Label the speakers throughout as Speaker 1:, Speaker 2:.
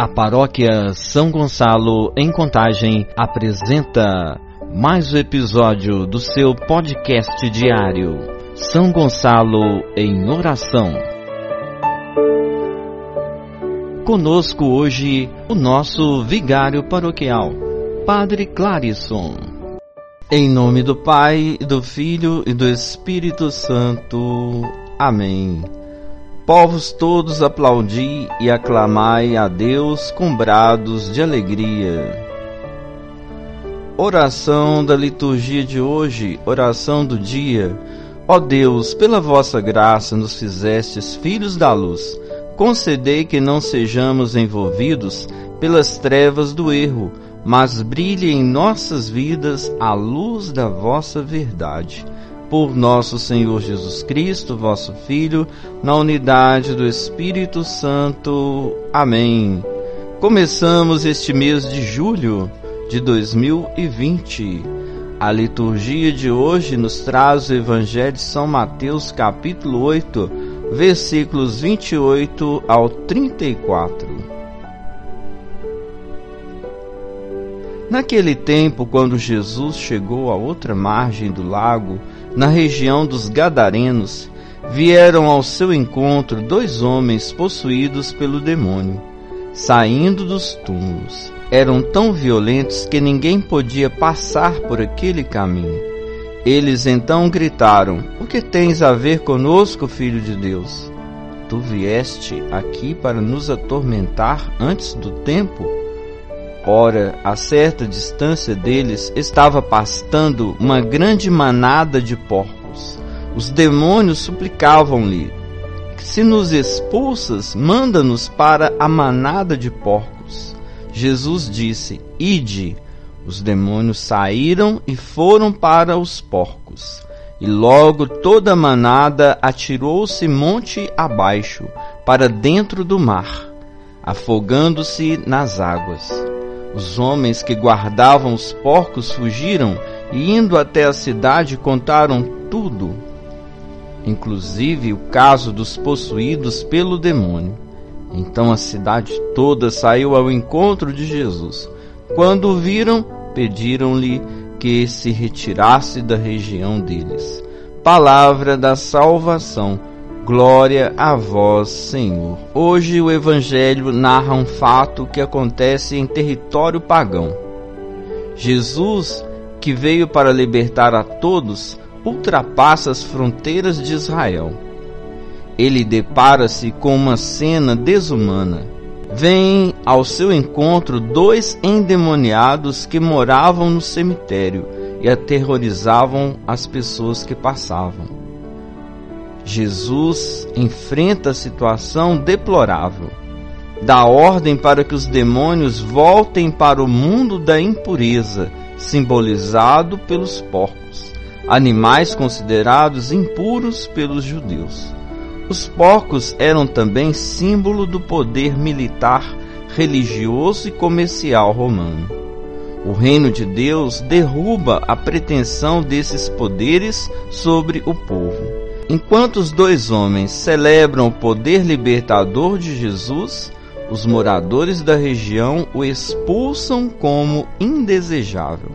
Speaker 1: A paróquia São Gonçalo, em Contagem, apresenta mais um episódio do seu podcast diário, São Gonçalo em Oração. Conosco hoje o nosso vigário paroquial, Padre Clarisson. Em nome do Pai, do Filho e do Espírito Santo. Amém. Povos todos aplaudi e aclamai a Deus com brados de alegria. Oração da liturgia de hoje, oração do dia. Ó Deus, pela vossa graça nos fizestes filhos da luz. Concedei que não sejamos envolvidos pelas trevas do erro, mas brilhe em nossas vidas a luz da vossa verdade por nosso Senhor Jesus Cristo, vosso Filho, na unidade do Espírito Santo. Amém. Começamos este mês de julho de 2020. A liturgia de hoje nos traz o Evangelho de São Mateus, capítulo 8, versículos 28 ao 34. Naquele tempo, quando Jesus chegou à outra margem do lago, na região dos Gadarenos, vieram ao seu encontro dois homens possuídos pelo demônio, saindo dos túmulos. Eram tão violentos que ninguém podia passar por aquele caminho. Eles então gritaram: O que tens a ver conosco, filho de Deus? Tu vieste aqui para nos atormentar antes do tempo? Ora, a certa distância deles estava pastando uma grande manada de porcos. Os demônios suplicavam-lhe: Se nos expulsas, manda-nos para a manada de porcos. Jesus disse: Ide. Os demônios saíram e foram para os porcos. E logo toda a manada atirou-se monte abaixo, para dentro do mar, afogando-se nas águas. Os homens que guardavam os porcos fugiram e, indo até a cidade, contaram tudo, inclusive o caso dos possuídos pelo demônio. Então a cidade toda saiu ao encontro de Jesus. Quando o viram, pediram-lhe que se retirasse da região deles. Palavra da salvação. Glória a vós, Senhor. Hoje o Evangelho narra um fato que acontece em território pagão. Jesus, que veio para libertar a todos, ultrapassa as fronteiras de Israel. Ele depara-se com uma cena desumana. Vêm ao seu encontro dois endemoniados que moravam no cemitério e aterrorizavam as pessoas que passavam. Jesus enfrenta a situação deplorável. Dá ordem para que os demônios voltem para o mundo da impureza, simbolizado pelos porcos, animais considerados impuros pelos judeus. Os porcos eram também símbolo do poder militar, religioso e comercial romano. O reino de Deus derruba a pretensão desses poderes sobre o povo. Enquanto os dois homens celebram o poder libertador de Jesus, os moradores da região o expulsam como indesejável.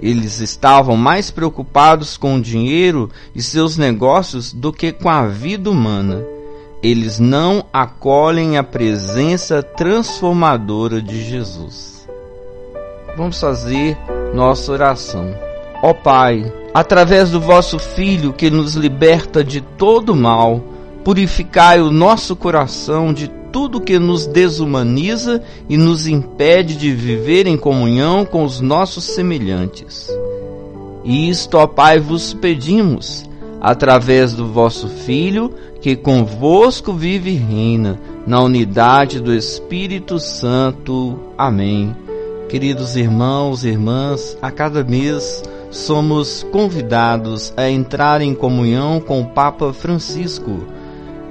Speaker 1: Eles estavam mais preocupados com o dinheiro e seus negócios do que com a vida humana. Eles não acolhem a presença transformadora de Jesus. Vamos fazer nossa oração. Ó Pai, através do vosso Filho que nos liberta de todo mal, purificai o nosso coração de tudo que nos desumaniza e nos impede de viver em comunhão com os nossos semelhantes. E isto, ó Pai, vos pedimos, através do vosso Filho, que convosco vive e reina, na unidade do Espírito Santo. Amém. Queridos irmãos e irmãs, a cada mês somos convidados a entrar em comunhão com o Papa Francisco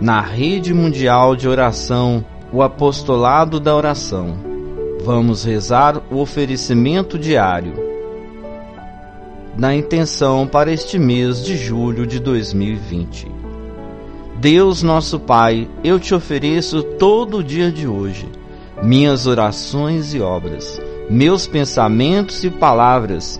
Speaker 1: na rede mundial de oração, o apostolado da oração. Vamos rezar o oferecimento diário na intenção para este mês de julho de 2020. Deus nosso Pai, eu te ofereço todo o dia de hoje minhas orações e obras, meus pensamentos e palavras,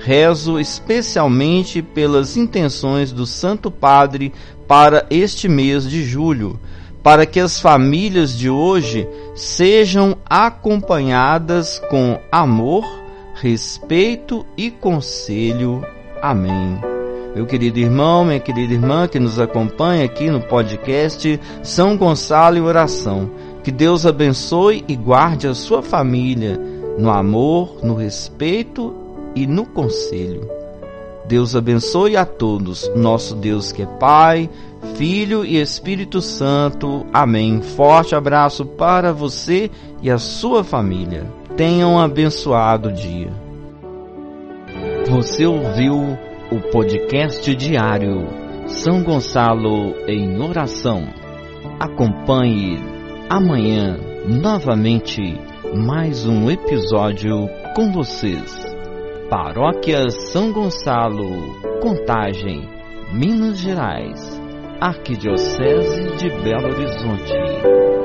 Speaker 1: rezo especialmente pelas intenções do Santo Padre para este mês de julho, para que as famílias de hoje sejam acompanhadas com amor, respeito e conselho. Amém. Meu querido irmão, minha querida irmã que nos acompanha aqui no podcast São Gonçalo e Oração. Que Deus abençoe e guarde a sua família no amor, no respeito e no conselho. Deus abençoe a todos, nosso Deus que é Pai, Filho e Espírito Santo. Amém. Forte abraço para você e a sua família. Tenham um abençoado dia. Você ouviu o podcast diário São Gonçalo em Oração. Acompanhe amanhã novamente mais um episódio com vocês. Paróquia São Gonçalo, Contagem, Minas Gerais, Arquidiocese de Belo Horizonte.